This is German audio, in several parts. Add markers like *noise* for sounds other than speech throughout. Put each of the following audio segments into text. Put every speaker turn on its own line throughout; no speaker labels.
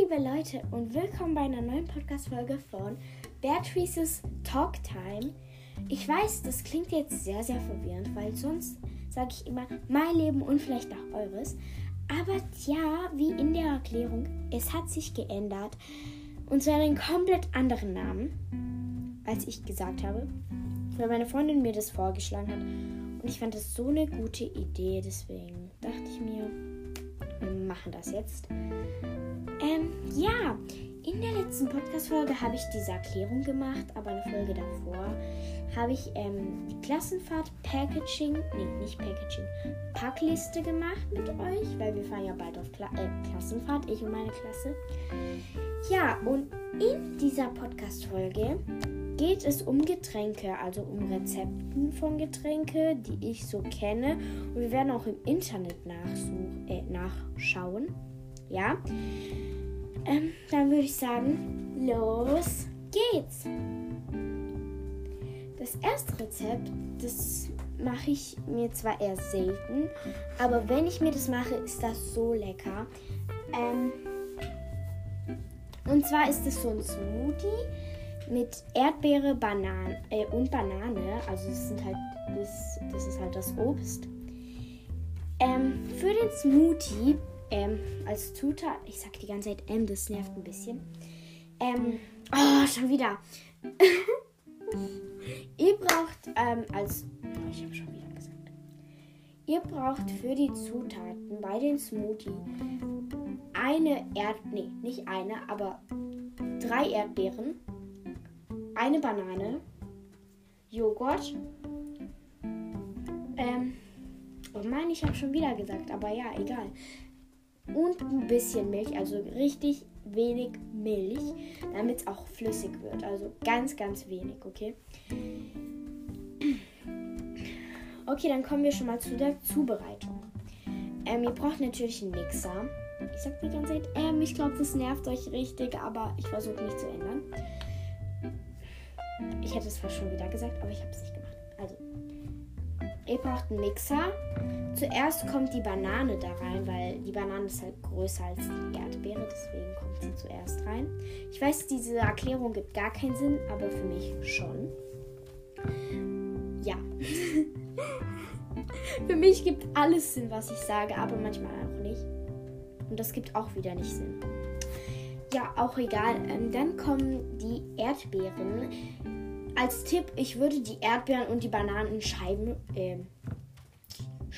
liebe Leute und willkommen bei einer neuen Podcast-Folge von Beatrice's Talk Time. Ich weiß, das klingt jetzt sehr, sehr verwirrend, weil sonst sage ich immer mein Leben und vielleicht auch eures. Aber ja, wie in der Erklärung, es hat sich geändert. Und zwar einen komplett anderen Namen, als ich gesagt habe. Weil meine Freundin mir das vorgeschlagen hat. Und ich fand das so eine gute Idee. Deswegen dachte ich mir, wir machen das jetzt. Ähm, ja, in der letzten Podcast-Folge habe ich diese Erklärung gemacht, aber eine Folge davor habe ich ähm, die Klassenfahrt Packaging, nee, nicht Packaging, Packliste gemacht mit euch, weil wir fahren ja bald auf Kla äh, Klassenfahrt, ich und meine Klasse. Ja, und in dieser Podcast-Folge geht es um Getränke, also um Rezepten von Getränke, die ich so kenne. Und wir werden auch im Internet äh, nachschauen. Ja. Ähm, dann würde ich sagen, los geht's. Das erste Rezept, das mache ich mir zwar eher selten, aber wenn ich mir das mache, ist das so lecker. Ähm, und zwar ist es so ein Smoothie mit Erdbeere, Banane äh, und Banane. Also das sind halt das, das ist halt das Obst. Ähm, für den Smoothie ähm, als Zutat, ich sag die ganze Zeit M, das nervt ein bisschen. Ähm, oh, schon wieder. *laughs* Ihr braucht ähm, als, oh, ich habe schon wieder gesagt. Ihr braucht für die Zutaten bei den Smoothie eine Erd, nee, nicht eine, aber drei Erdbeeren, eine Banane, Joghurt, ähm, oh mein, ich habe schon wieder gesagt, aber ja, egal. Und ein bisschen Milch, also richtig wenig Milch, damit es auch flüssig wird. Also ganz, ganz wenig, okay? Okay, dann kommen wir schon mal zu der Zubereitung. Ähm, ihr braucht natürlich einen Mixer. Ich sag die ganze Zeit, ähm, ich glaube, das nervt euch richtig, aber ich versuche mich zu ändern. Ich hätte es fast schon wieder gesagt, aber ich habe es nicht gemacht. Also, ihr braucht einen Mixer. Zuerst kommt die Banane da rein, weil die Banane ist halt größer als die Erdbeere, deswegen kommt sie zuerst rein. Ich weiß, diese Erklärung gibt gar keinen Sinn, aber für mich schon. Ja. *laughs* für mich gibt alles Sinn, was ich sage, aber manchmal auch nicht. Und das gibt auch wieder nicht Sinn. Ja, auch egal. Ähm, dann kommen die Erdbeeren. Als Tipp, ich würde die Erdbeeren und die Bananen in Scheiben äh,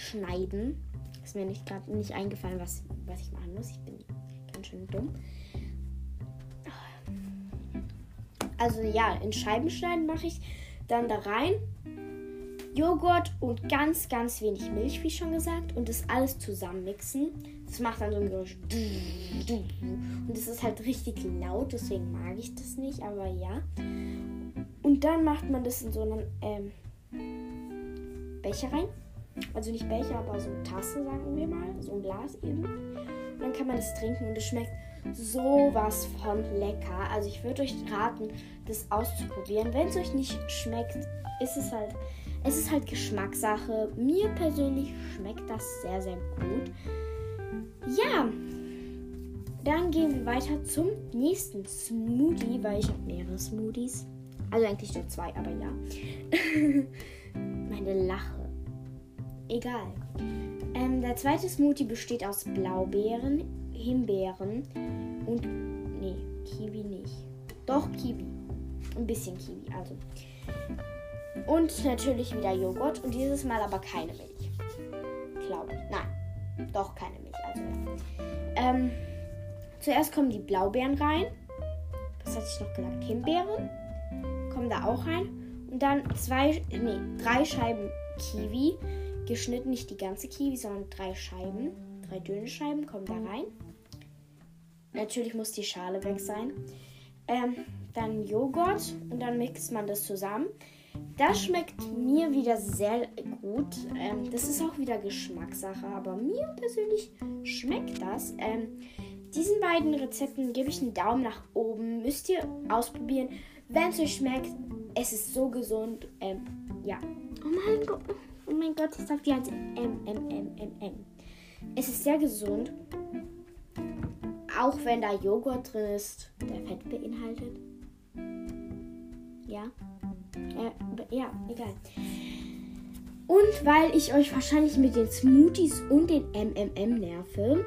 schneiden. Ist mir nicht gerade nicht eingefallen, was, was ich machen muss. Ich bin ganz schön dumm. Also ja, in Scheiben schneiden mache ich dann da rein. Joghurt und ganz, ganz wenig Milch, wie schon gesagt. Und das alles zusammen mixen. Das macht dann so ein Geräusch. Und das ist halt richtig laut, deswegen mag ich das nicht, aber ja. Und dann macht man das in so einen ähm, Becher rein. Also nicht Becher, aber so Tasse, sagen wir mal. So ein Glas eben. Und dann kann man das trinken und es schmeckt sowas von lecker. Also ich würde euch raten, das auszuprobieren. Wenn es euch nicht schmeckt, ist es halt, es ist halt Geschmackssache. Mir persönlich schmeckt das sehr, sehr gut. Ja, dann gehen wir weiter zum nächsten Smoothie, weil ich habe mehrere Smoothies. Also eigentlich nur zwei, aber ja. *laughs* Meine Lache egal. Ähm, der zweite Smoothie besteht aus Blaubeeren, Himbeeren und. Nee, Kiwi nicht. Doch, Kiwi. Ein bisschen Kiwi, also. Und natürlich wieder Joghurt und dieses Mal aber keine Milch. Glaube ich. Nein, doch keine Milch, also. Ähm, zuerst kommen die Blaubeeren rein. Was hatte ich noch gesagt? Himbeeren kommen da auch rein. Und dann zwei, nee, drei Scheiben Kiwi geschnitten, nicht die ganze Kiwi, sondern drei Scheiben. Drei dünne Scheiben kommen da rein. Natürlich muss die Schale weg sein. Ähm, dann Joghurt und dann mixt man das zusammen. Das schmeckt mir wieder sehr gut. Ähm, das ist auch wieder Geschmackssache, aber mir persönlich schmeckt das. Ähm, diesen beiden Rezepten gebe ich einen Daumen nach oben. Müsst ihr ausprobieren. Wenn es euch schmeckt, es ist so gesund. Ähm, ja. Oh mein Gott. Oh mein Gott, ich sag die ganze M, M, M, M, M. Es ist sehr gesund. auch wenn da Joghurt drin ist, der Fett beinhaltet. Ja. Äh, ja, egal. Und weil ich euch wahrscheinlich mit den Smoothies und den MMM nerve,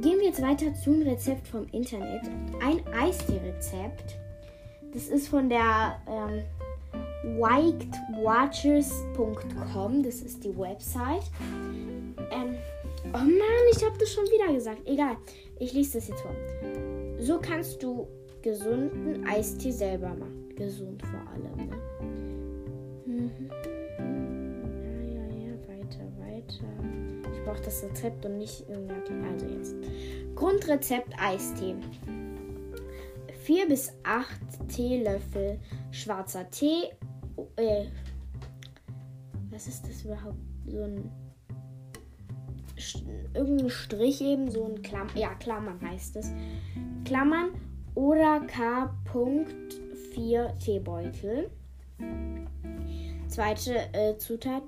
gehen wir jetzt weiter zum Rezept vom Internet. Ein Eistee-Rezept. Das ist von der ähm, wikedwatchers.com. Das ist die Website. Ähm, oh Mann, ich habe das schon wieder gesagt. Egal, ich lese das jetzt vor. So kannst du gesunden Eistee selber machen. Gesund vor allem, ne? Mhm. Ja, ja, ja, weiter, weiter. Ich brauche das Rezept und nicht irgendein. Also jetzt. Grundrezept Eistee. 4 bis 8 Teelöffel schwarzer Tee. Äh, was ist das überhaupt? So ein. Irgendein Strich eben, so ein Klammern. Ja, Klammern heißt es. Klammern oder K.4 Teebeutel. Zweite äh, Zutat: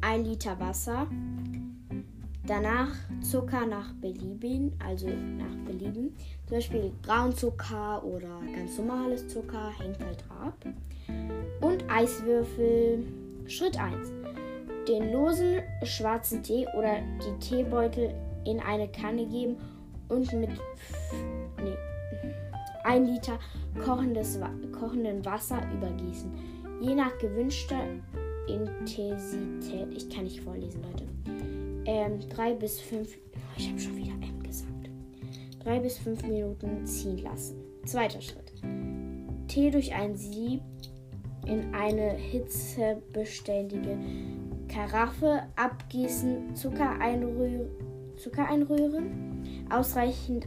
1 Liter Wasser. Danach Zucker nach Belieben, also nach Belieben. Zum Beispiel Braunzucker oder ganz normales Zucker, hängt halt ab. Eiswürfel. Schritt 1. Den losen schwarzen Tee oder die Teebeutel in eine Kanne geben und mit nee, 1 Liter kochendes, kochenden Wasser übergießen. Je nach gewünschter Intensität. Ich kann nicht vorlesen, Leute ähm, drei bis fünf. Oh, ich habe schon wieder M gesagt. Drei bis fünf Minuten ziehen lassen. Zweiter Schritt. Tee durch ein Sieb in eine hitzebeständige Karaffe abgießen, Zucker, einrühr Zucker einrühren, ausreichend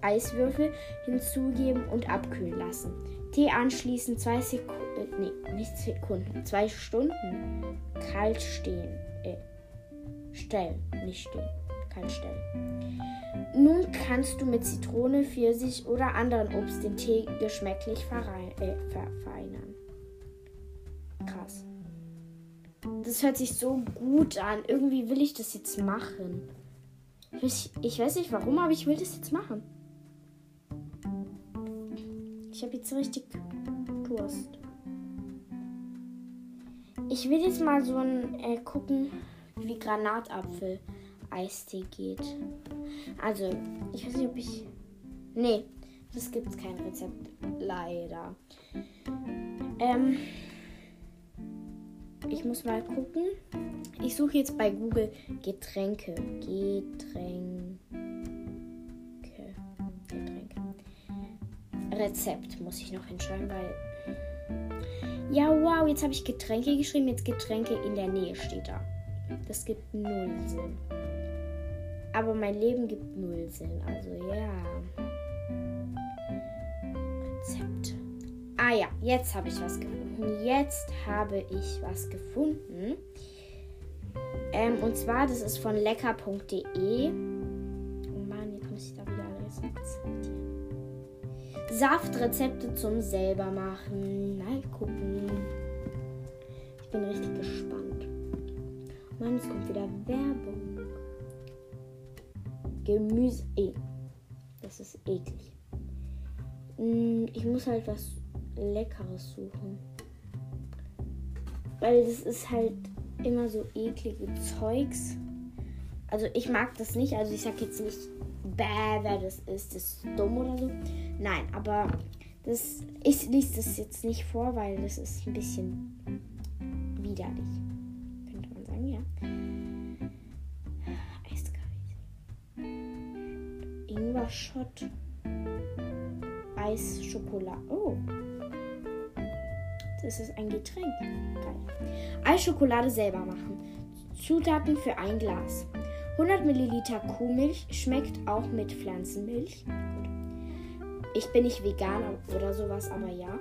Eiswürfel hinzugeben und abkühlen lassen. Tee anschließend zwei Sekunden, nee, nicht Sekunden, zwei Stunden kalt stehen. Äh, Stellen, nicht stehen. Kein Stellen. Nun kannst du mit Zitrone, Pfirsich oder anderen Obst den Tee geschmacklich äh, verfeinern. Das hört sich so gut an. Irgendwie will ich das jetzt machen. Ich, weiß nicht warum, aber ich will das jetzt machen. Ich habe jetzt richtig Durst. Ich will jetzt mal so ein äh, gucken, wie Granatapfel Eistee geht. Also, ich weiß nicht, ob ich. Nee, das gibt es kein Rezept. Leider. Ähm. Ich muss mal gucken. Ich suche jetzt bei Google Getränke. Getränke. Getränke. Rezept muss ich noch hinschreiben, weil. Ja, wow, jetzt habe ich Getränke geschrieben. Jetzt Getränke in der Nähe steht da. Das gibt null Sinn. Aber mein Leben gibt null Sinn. Also ja. Rezept. Ah ja, jetzt habe ich was gefunden. Jetzt habe ich was gefunden. Ähm, und zwar, das ist von lecker.de. Oh Mann, jetzt muss ich da wieder zitieren. Saftrezepte zum selber machen. Mal gucken. Ich bin richtig gespannt. Mann, es kommt wieder Werbung. Gemüse. Eh. Das ist eklig. Hm, ich muss halt was Leckeres suchen. Weil das ist halt immer so eklige Zeugs. Also ich mag das nicht. Also ich sag jetzt nicht, bäh, wer das ist, das ist dumm oder so. Nein, aber das, ich lese das jetzt nicht vor, weil das ist ein bisschen widerlich. Ingwer-Shot. Eis, Schokolade. Oh. Ist ein Getränk. Geil. Eisschokolade selber machen. Zutaten für ein Glas. 100 Milliliter Kuhmilch schmeckt auch mit Pflanzenmilch. Ich bin nicht vegan oder sowas, aber ja.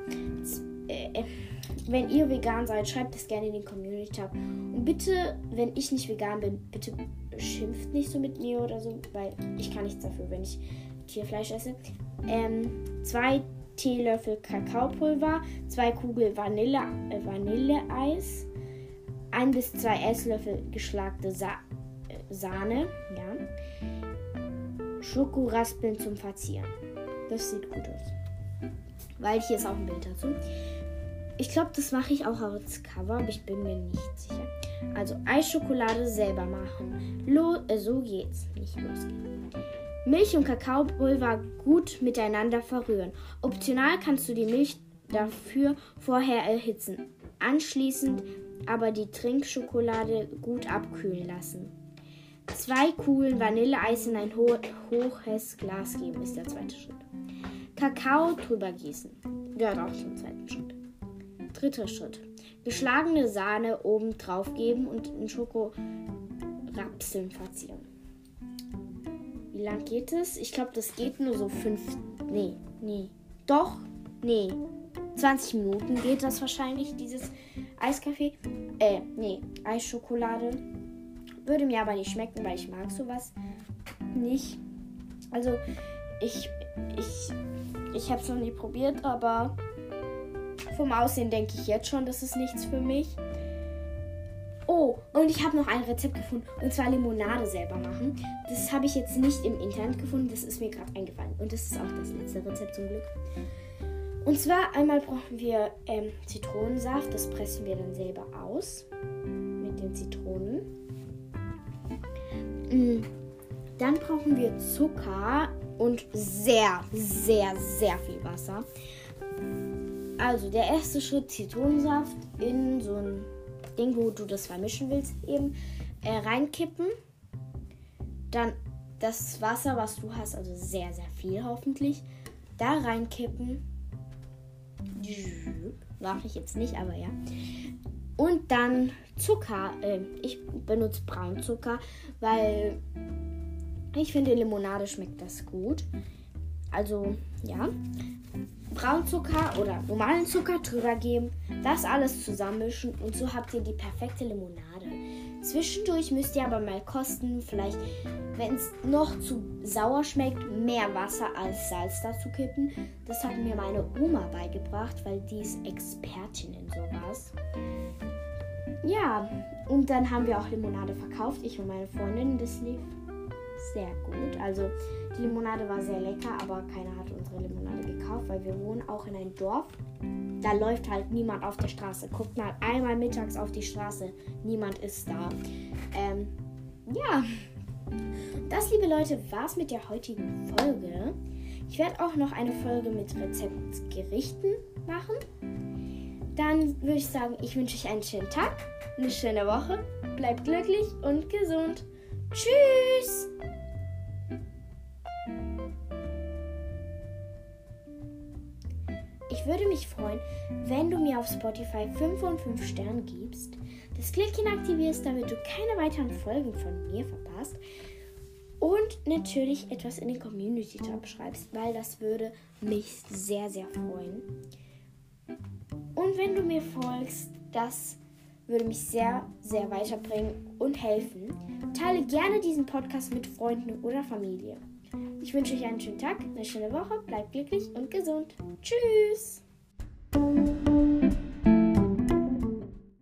Äh, äh, wenn ihr vegan seid, schreibt es gerne in den Community Tab. Und bitte, wenn ich nicht vegan bin, bitte schimpft nicht so mit mir oder so, weil ich kann nichts dafür, wenn ich Tierfleisch esse. Ähm, zwei Teelöffel Kakaopulver, zwei Kugel Vanille, äh, Vanilleeis, ein bis zwei Esslöffel geschlagte Sa äh, Sahne, ja. Schokoraspeln zum Verzieren. Das sieht gut aus. Weil hier ist auch ein Bild dazu. Ich glaube, das mache ich auch als Cover, aber ich bin mir nicht sicher. Also Eisschokolade selber machen. Lo äh, so geht's. Nicht losgehen. Milch und Kakaopulver gut miteinander verrühren. Optional kannst du die Milch dafür vorher erhitzen. Anschließend aber die Trinkschokolade gut abkühlen lassen. Zwei Kugeln Vanilleeis in ein ho hohes Glas geben, ist der zweite Schritt. Kakao drüber gießen. Gehört auch zum zweiten Schritt. Dritter Schritt. Geschlagene Sahne oben drauf geben und in Schokorapseln verzieren. Wie lang geht es? Ich glaube, das geht nur so fünf. Nee, nee. Doch, nee. 20 Minuten geht das wahrscheinlich, dieses Eiskaffee. Äh, nee, Eisschokolade. Würde mir aber nicht schmecken, weil ich mag sowas nicht. Also, ich, ich, ich habe es noch nie probiert, aber vom Aussehen denke ich jetzt schon, das ist nichts für mich. Oh, und ich habe noch ein Rezept gefunden. Und zwar Limonade selber machen. Das habe ich jetzt nicht im Internet gefunden. Das ist mir gerade eingefallen. Und das ist auch das letzte Rezept zum Glück. Und zwar einmal brauchen wir ähm, Zitronensaft. Das pressen wir dann selber aus. Mit den Zitronen. Mm. Dann brauchen wir Zucker und sehr, sehr, sehr viel Wasser. Also der erste Schritt Zitronensaft in so ein Ding, wo du das vermischen willst, eben äh, reinkippen. Dann das Wasser, was du hast, also sehr, sehr viel hoffentlich, da reinkippen. Mache ich jetzt nicht, aber ja. Und dann Zucker. Äh, ich benutze Braunzucker, weil ich finde, Limonade schmeckt das gut. Also, ja. Braunzucker oder normalen Zucker drüber geben, das alles zusammenmischen und so habt ihr die perfekte Limonade. Zwischendurch müsst ihr aber mal kosten, vielleicht, wenn es noch zu sauer schmeckt, mehr Wasser als Salz dazu kippen. Das hat mir meine Oma beigebracht, weil die ist Expertin in sowas. Ja, und dann haben wir auch Limonade verkauft, ich und meine Freundin. Das lief sehr gut. Also die Limonade war sehr lecker, aber keiner hat unsere Limonade gekauft, weil wir wohnen auch in einem Dorf. Da läuft halt niemand auf der Straße. Guckt mal einmal mittags auf die Straße. Niemand ist da. Ähm, ja. Das, liebe Leute, war's mit der heutigen Folge. Ich werde auch noch eine Folge mit Rezeptgerichten machen. Dann würde ich sagen, ich wünsche euch einen schönen Tag, eine schöne Woche. Bleibt glücklich und gesund. Tschüss! Mich freuen, wenn du mir auf Spotify 5 von 5 Sternen gibst, das Glöckchen aktivierst, damit du keine weiteren Folgen von mir verpasst und natürlich etwas in den Community-Tab schreibst, weil das würde mich sehr, sehr freuen. Und wenn du mir folgst, das würde mich sehr, sehr weiterbringen und helfen. Teile gerne diesen Podcast mit Freunden oder Familie. Ich wünsche euch einen schönen Tag, eine schöne Woche, bleibt glücklich und gesund. Tschüss!